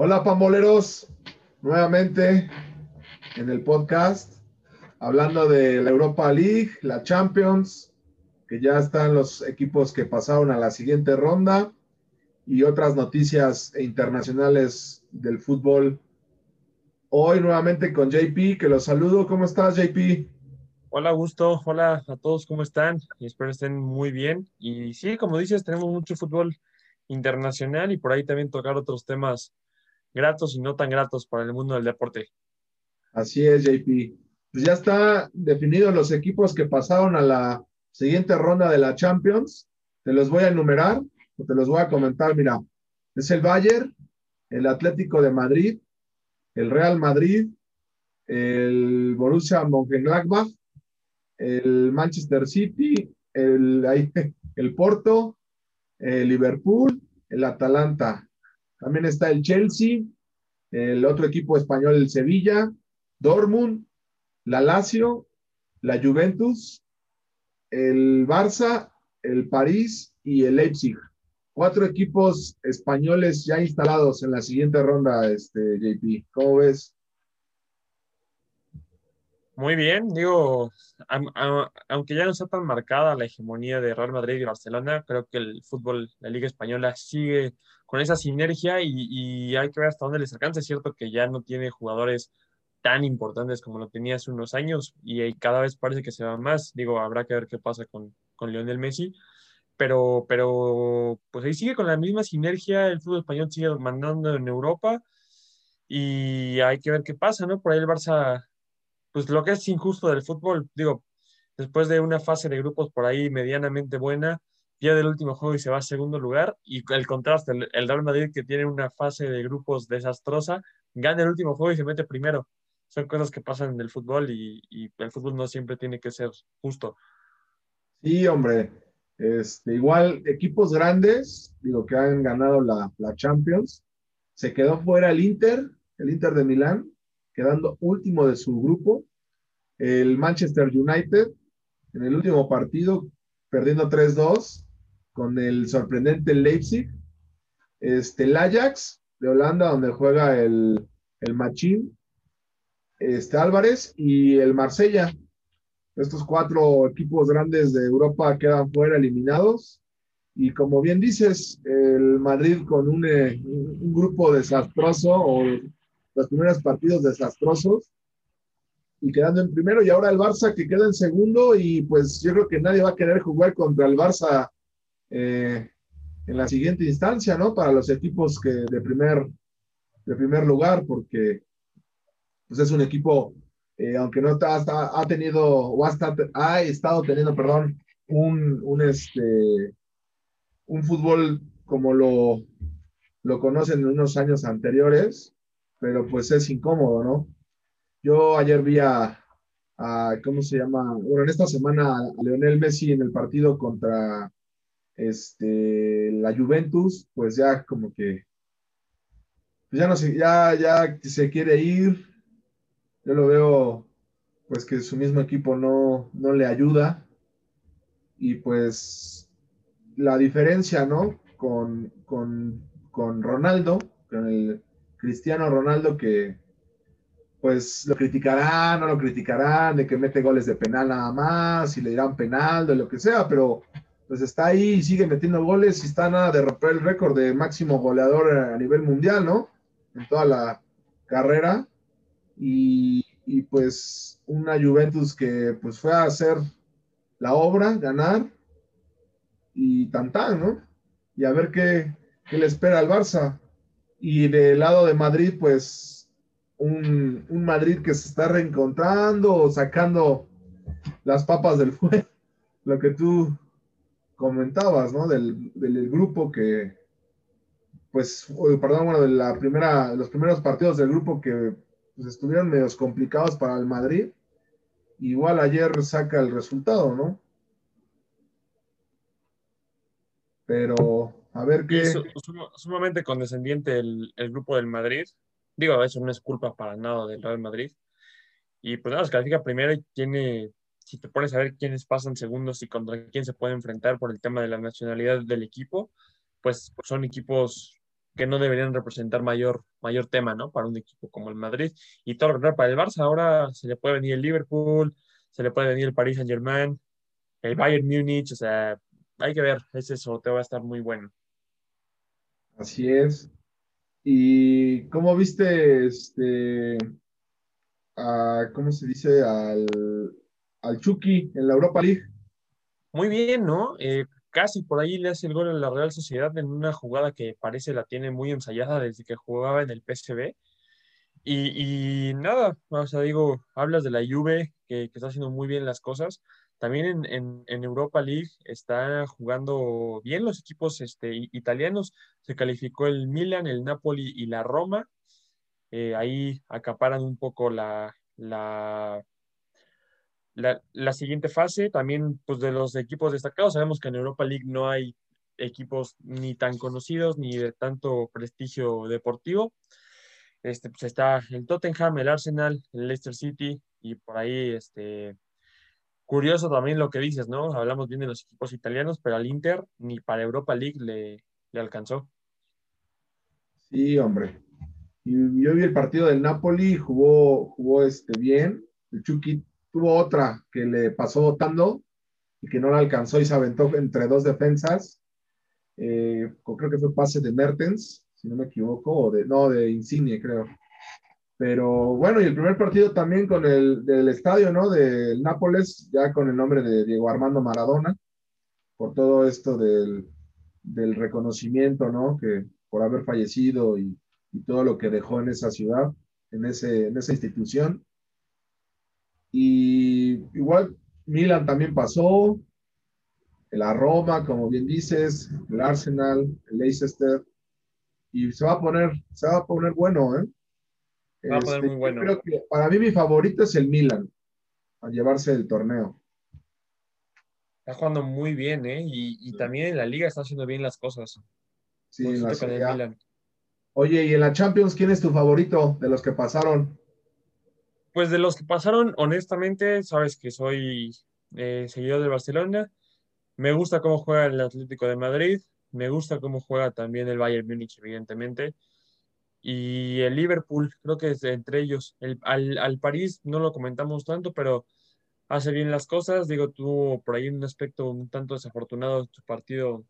Hola, pamboleros, nuevamente en el podcast, hablando de la Europa League, la Champions, que ya están los equipos que pasaron a la siguiente ronda y otras noticias internacionales del fútbol. Hoy nuevamente con JP, que los saludo. ¿Cómo estás, JP? Hola, Augusto. Hola a todos, ¿cómo están? Espero estén muy bien. Y sí, como dices, tenemos mucho fútbol internacional y por ahí también tocar otros temas gratos y no tan gratos para el mundo del deporte. Así es, JP. Pues ya está definidos los equipos que pasaron a la siguiente ronda de la Champions. Te los voy a enumerar o te los voy a comentar. Mira, es el Bayern, el Atlético de Madrid, el Real Madrid, el Borussia Mönchengladbach, el Manchester City, el, el Porto, el Liverpool, el Atalanta. También está el Chelsea, el otro equipo español, el Sevilla, Dortmund, la Lazio, la Juventus, el Barça, el París y el Leipzig. Cuatro equipos españoles ya instalados en la siguiente ronda, este, JP. ¿Cómo ves? Muy bien, digo, aunque ya no está tan marcada la hegemonía de Real Madrid y Barcelona, creo que el fútbol, la Liga Española sigue con esa sinergia y, hay que ver hasta dónde les alcanza. Es cierto que ya no tiene jugadores tan importantes como lo tenía hace unos años y cada vez parece que se va más. Digo, habrá que ver qué pasa con, con Lionel Messi, pero, pero pues ahí sigue con la misma sinergia, el fútbol español sigue mandando en Europa y hay que ver qué pasa, ¿no? Por ahí el Barça, pues lo que es injusto del fútbol, digo, después de una fase de grupos por ahí medianamente buena, pierde el último juego y se va a segundo lugar. Y el contraste, el, Real Madrid que tiene una fase de grupos desastrosa, gana el último juego y se mete primero. Son cosas que pasan en el fútbol y, el fútbol no siempre tiene que ser justo. Sí, hombre. Este, igual, equipos grandes, digo, que han ganado la, la Champions, se quedó fuera el Inter, el Inter de Milán, quedando último de su grupo. El Manchester United, en el último partido, perdiendo 3-2 con el sorprendente Leipzig, este, el Ajax de Holanda, donde juega el, el Machín, este, Álvarez y el Marsella. Estos cuatro equipos grandes de Europa quedan fuera, eliminados. Y como bien dices, el Madrid con un, eh, un grupo desastroso o los primeros partidos desastrosos y quedando en primero y ahora el Barça que queda en segundo y pues yo creo que nadie va a querer jugar contra el Barça eh, en la siguiente instancia, ¿no? Para los equipos que de primer, de primer lugar, porque pues es un equipo, eh, aunque no ha, ha tenido, o ha, ha, estado teniendo, perdón, un, un, este, un fútbol como lo, lo conocen en unos años anteriores, pero pues es incómodo, ¿no? Yo ayer vi a, ¿cómo se llama? Bueno, en esta semana a Leonel Messi en el partido contra este, la Juventus, pues ya como que, pues ya no sé, ya, ya se quiere ir. Yo lo veo, pues que su mismo equipo no, no le ayuda. Y pues la diferencia, ¿no? Con, con, con Ronaldo, con el Cristiano Ronaldo que pues lo criticarán, no lo criticarán, de que mete goles de penal nada más, y le dirán penal, de lo que sea, pero pues está ahí y sigue metiendo goles y está nada de romper el récord de máximo goleador a nivel mundial, ¿no? En toda la carrera. Y, pues una Juventus que pues fue a hacer la obra, ganar y tan ¿no? Y a ver qué, qué le espera al Barça. Y del lado de Madrid, pues un, un Madrid que se está reencontrando, sacando las papas del fuego, lo que tú comentabas, ¿no? Del, del grupo que, pues, perdón, bueno, de la primera, los primeros partidos del grupo que pues, estuvieron medios complicados para el Madrid. Igual ayer saca el resultado, ¿no? Pero a ver qué. sumamente condescendiente el, el, grupo del Madrid. Digo, eso no es culpa para nada del Real Madrid. Y pues nada, se califica primero y tiene si te pones a ver quiénes pasan segundos y contra quién se puede enfrentar por el tema de la nacionalidad del equipo, pues son equipos que no deberían representar mayor, mayor tema, ¿no? Para un equipo como el Madrid. Y todo lo que para el Barça, ahora se le puede venir el Liverpool, se le puede venir el Paris Saint Germain, el Bayern Múnich, o sea, hay que ver, ese sorteo va a estar muy bueno. Así es. ¿Y cómo viste este, cómo se dice, al, al Chucky en la Europa League? Muy bien, ¿no? Eh, casi por ahí le hace el gol a la Real Sociedad en una jugada que parece la tiene muy ensayada desde que jugaba en el PSV. Y, nada, o sea, digo, hablas de la Juve, que, está haciendo muy bien las cosas. También en, Europa League está jugando bien los equipos este, italianos. Se calificó el Milan, el Napoli y la Roma. Eh, ahí acaparan un poco la, la, la, siguiente fase. También pues, de los equipos destacados. Sabemos que en Europa League no hay equipos ni tan conocidos ni de tanto prestigio deportivo. Este, pues está el Tottenham, el Arsenal, el Leicester City y por ahí, este, curioso también lo que dices, ¿no? Hablamos bien de los equipos italianos, pero al Inter ni para Europa League le, le alcanzó. Sí, hombre. Yo vi el partido del Napoli, jugó, jugó este, bien. El Chucky tuvo otra que le pasó votando y que no la alcanzó y se aventó entre dos defensas. Eh, creo que fue pase de Mertens si no me equivoco, o de, no, de Insigne, creo. Pero bueno, y el primer partido también con el del estadio, ¿no? Del Nápoles, ya con el nombre de Diego Armando Maradona, por todo esto del, del reconocimiento, ¿no? Que por haber fallecido y, y, todo lo que dejó en esa ciudad, en, ese, en esa institución. Y igual Milan también pasó, la Roma, como bien dices, el Arsenal, el Leicester, y se va a poner, se va a poner bueno, ¿eh? Va a poner muy este, bueno. Creo que para mí mi favorito es el Milan, a llevarse el torneo. Está jugando muy bien, ¿eh? Y, también en la liga está haciendo bien las cosas. Sí, en la Milan. Oye, ¿y en la Champions quién es tu favorito de los que pasaron? Pues de los que pasaron, honestamente, sabes que soy eh, seguidor de Barcelona. Me gusta cómo juega el Atlético de Madrid. Me gusta cómo juega también el Bayern Múnich, evidentemente. Y el Liverpool, creo que es entre ellos. El, al, París no lo comentamos tanto, pero hace bien las cosas. Digo, tuvo por ahí un aspecto un tanto desafortunado su partido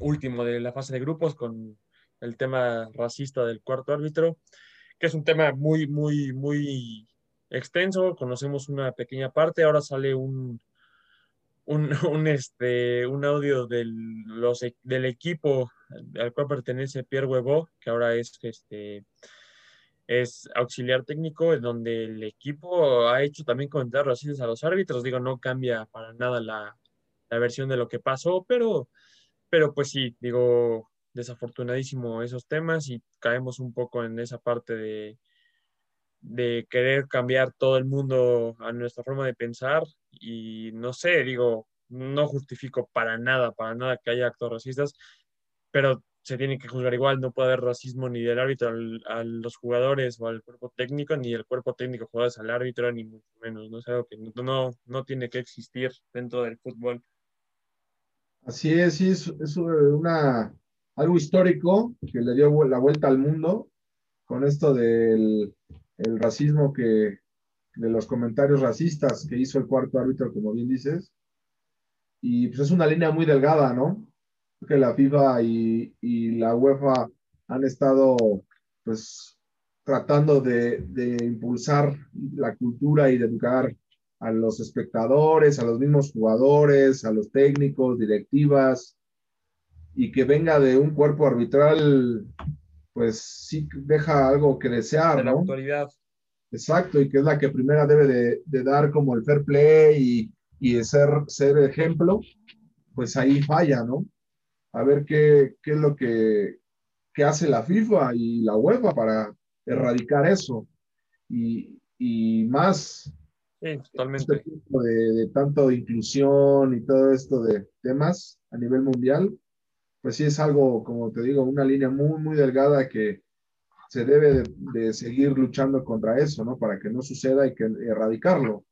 último de la fase de grupos con el tema racista del cuarto árbitro, que es un tema muy, muy, muy extenso. Conocemos una pequeña parte. Ahora sale un, un, este, un audio del, los, del equipo al cual pertenece Pierre Huevo, que ahora es, este, es auxiliar técnico, en donde el equipo ha hecho también comentarios racistas a los árbitros. Digo, no cambia para nada la, la versión de lo que pasó, pero, pero pues sí, digo, desafortunadísimo esos temas y caemos un poco en esa parte de, de querer cambiar todo el mundo a nuestra forma de pensar y no sé, digo, no justifico para nada, para nada que haya actos racistas, pero se tiene que juzgar igual, no puede haber racismo ni del árbitro a los jugadores o al cuerpo técnico, ni el cuerpo técnico jugadores al árbitro, ni mucho menos, ¿no? Es algo que no, no tiene que existir dentro del fútbol. Así es, sí, es, es una, algo histórico que le dio la vuelta al mundo con esto del el racismo que, de los comentarios racistas que hizo el cuarto árbitro, como bien dices. Y pues es una línea muy delgada, ¿no? Que la FIFA y, y la UEFA han estado, pues, tratando de, de, impulsar la cultura y de educar a los espectadores, a los mismos jugadores, a los técnicos, directivas, y que venga de un cuerpo arbitral pues sí deja algo que desear. De la autoridad. Exacto, y que es la que primera debe de, dar como el fair play y, y ser, ser ejemplo, pues ahí falla, ¿no? A ver qué, qué es lo que, que, hace la FIFA y la UEFA para erradicar eso. Y, y más sí, totalmente. Este de, de tanto inclusión y todo esto de temas a nivel mundial, pues sí es algo, como te digo, una línea muy, muy delgada que se debe de, seguir luchando contra eso, ¿no? Para que no suceda y que erradicarlo.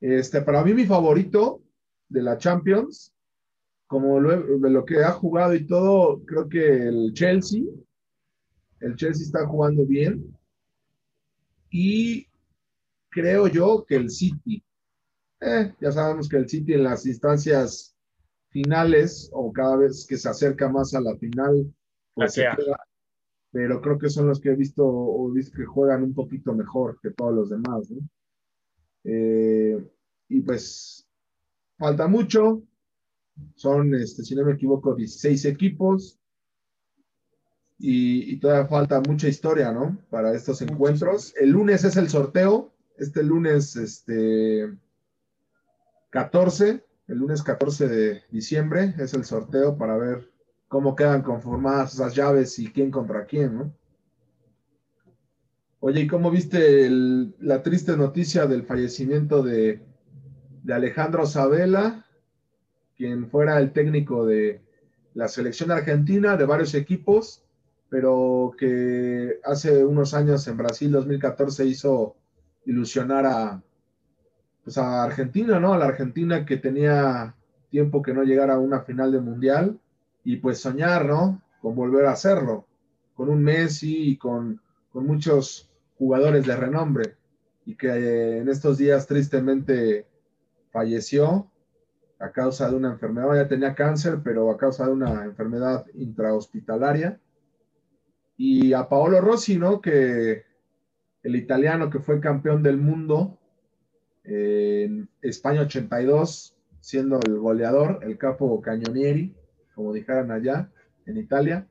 Este, para mí mi favorito de la Champions como lo, lo que ha jugado y todo, creo que el Chelsea, el Chelsea está jugando bien. Y creo yo que el City, eh, ya sabemos que el City en las instancias finales o cada vez que se acerca más a la final, pues pero creo que son los que he visto o visto que juegan un poquito mejor que todos los demás, ¿no? Eh, y pues falta mucho, son, este, si no me equivoco, 16 equipos y, todavía falta mucha historia, ¿no? Para estos encuentros. El lunes es el sorteo, este lunes, este, 14, el lunes 14 de diciembre es el sorteo para ver cómo quedan conformadas esas llaves y quién contra quién, ¿no? Oye, ¿y cómo viste la triste noticia del fallecimiento de, Alejandro Sabela, quien fuera el técnico de la selección argentina, de varios equipos, pero que hace unos años en Brasil 2014 hizo ilusionar a, pues Argentina, ¿no? A la Argentina que tenía tiempo que no llegara a una final de mundial y pues soñar, ¿no? Con volver a hacerlo, con un Messi y con, muchos jugadores de renombre y que en estos días tristemente falleció a causa de una enfermedad, ya tenía cáncer, pero a causa de una enfermedad intrahospitalaria. Y a Paolo Rossi, ¿no? Que el italiano que fue campeón del mundo en España 82, siendo el goleador, el capo Cañonieri, como dijeran allá en Italia.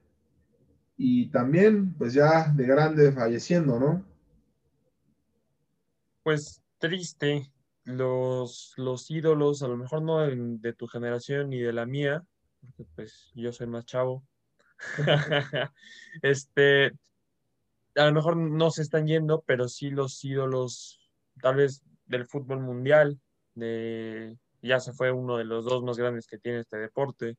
Y también, pues ya de grande falleciendo, ¿no? Pues triste. Los, los ídolos, a lo mejor no de, tu generación ni de la mía, porque pues yo soy más chavo. este, a lo mejor no se están yendo, pero sí los ídolos, tal vez del fútbol mundial, de, ya se fue uno de los dos más grandes que tiene este deporte.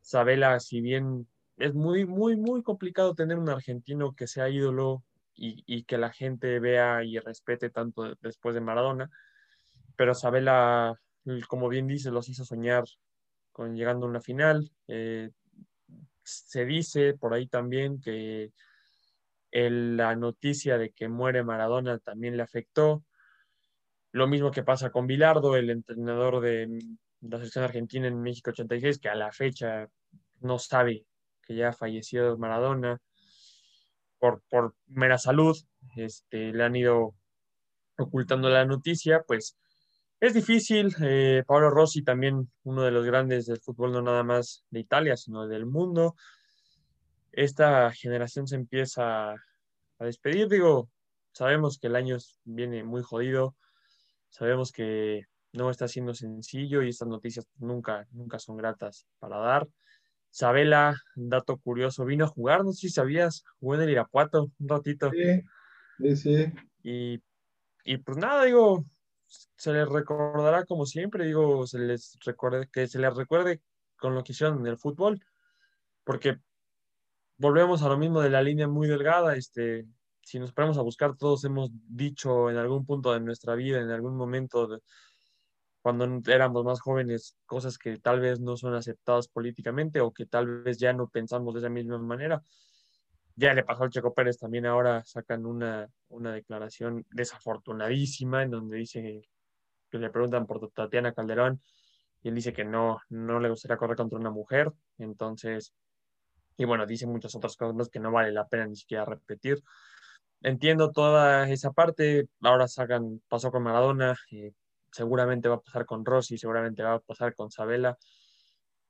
Sabela, si bien es muy, muy, muy complicado tener un argentino que sea ídolo y, que la gente vea y respete tanto después de Maradona, pero Sabela, como bien dice, los hizo soñar con llegando a una final. Eh, se dice por ahí también que la noticia de que muere Maradona también le afectó. Lo mismo que pasa con Bilardo, el entrenador de la selección argentina en México 86, que a la fecha no sabe que ya falleció Maradona por, por mera salud, este, le han ido ocultando la noticia, pues es difícil. Eh, Pablo Rossi también uno de los grandes del fútbol, no nada más de Italia, sino del mundo. Esta generación se empieza a despedir, digo, sabemos que el año viene muy jodido, sabemos que no está siendo sencillo y estas noticias nunca, nunca son gratas para dar. Sabela, dato curioso, vino a jugar, no sé si sabías, jugó en el Irapuato un ratito. Sí, sí, sí. Y, y pues nada, digo, se les recordará como siempre, digo, se les recuerde, que se les recuerde con lo que hicieron en el fútbol, porque volvemos a lo mismo de la línea muy delgada, este, si nos ponemos a buscar, todos hemos dicho en algún punto de nuestra vida, en algún momento, cuando éramos más jóvenes, cosas que tal vez no son aceptadas políticamente o que tal vez ya no pensamos de esa misma manera. Ya le pasó al Checo Pérez, también ahora sacan una, una declaración desafortunadísima en donde dice que le preguntan por Tatiana Calderón y él dice que no, no le gustaría correr contra una mujer. Entonces, y bueno, dice muchas otras cosas que no vale la pena ni siquiera repetir entiendo toda esa parte. Ahora sacan, pasó con Maradona, eh, seguramente va a pasar con Rossi, seguramente va a pasar con Sabela.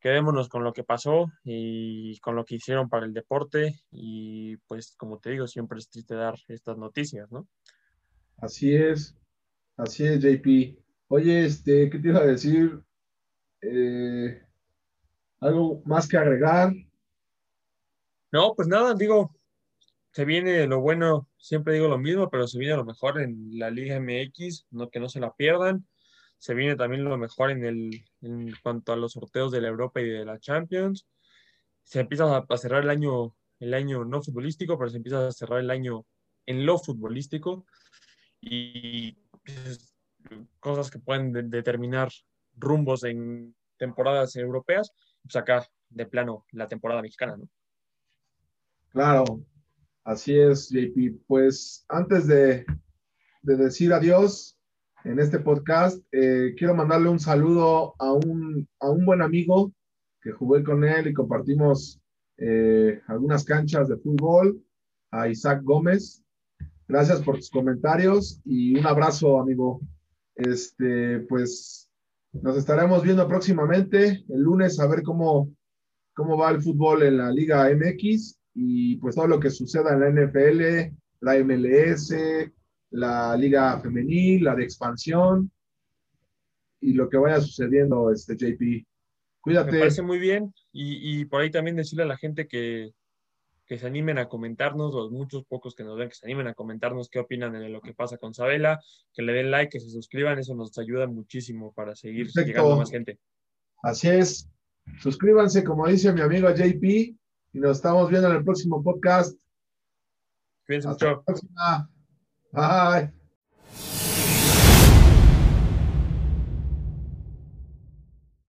Quedémonos con lo que pasó y con lo que hicieron para el deporte. Y pues, como te digo, siempre es triste dar estas noticias, ¿no? Así es, así es, JP. Oye, este, ¿qué te iba a decir? Eh, ¿Algo más que agregar? No, pues nada, digo, se viene lo bueno, siempre digo lo mismo, pero se viene lo mejor en la Liga MX, no, que no se la pierdan. Se viene también lo mejor en, el, cuanto a los sorteos de la Europa y de la Champions. Se empieza a, cerrar el año, el año no futbolístico, pero se empieza a cerrar el año en lo futbolístico. Y pues, cosas que pueden determinar rumbos en temporadas europeas, pues acá de plano la temporada mexicana, ¿no? Claro, así es, JP. Pues antes de, decir adiós en este podcast, eh, quiero mandarle un saludo a un, a un buen amigo que jugué con él y compartimos eh, algunas canchas de fútbol, a Isaac Gómez. Gracias por tus comentarios y un abrazo, amigo. Este, pues nos estaremos viendo próximamente el lunes a ver cómo, cómo va el fútbol en la Liga MX y pues todo lo que suceda en la NFL, la MLS, la Liga Femenil, la de expansión y lo que vaya sucediendo, este JP. Cuídate. Me parece muy bien y, y por ahí también decirle a la gente que, que se animen a comentarnos, los muchos pocos que nos ven, que se animen a comentarnos qué opinan de lo que pasa con Sabela, que le den like, que se suscriban, eso nos ayuda muchísimo para seguir llegando a más gente. Así es. Suscríbanse, como dice mi amigo JP, y nos estamos viendo en el próximo podcast. Cuídense mucho. Bye.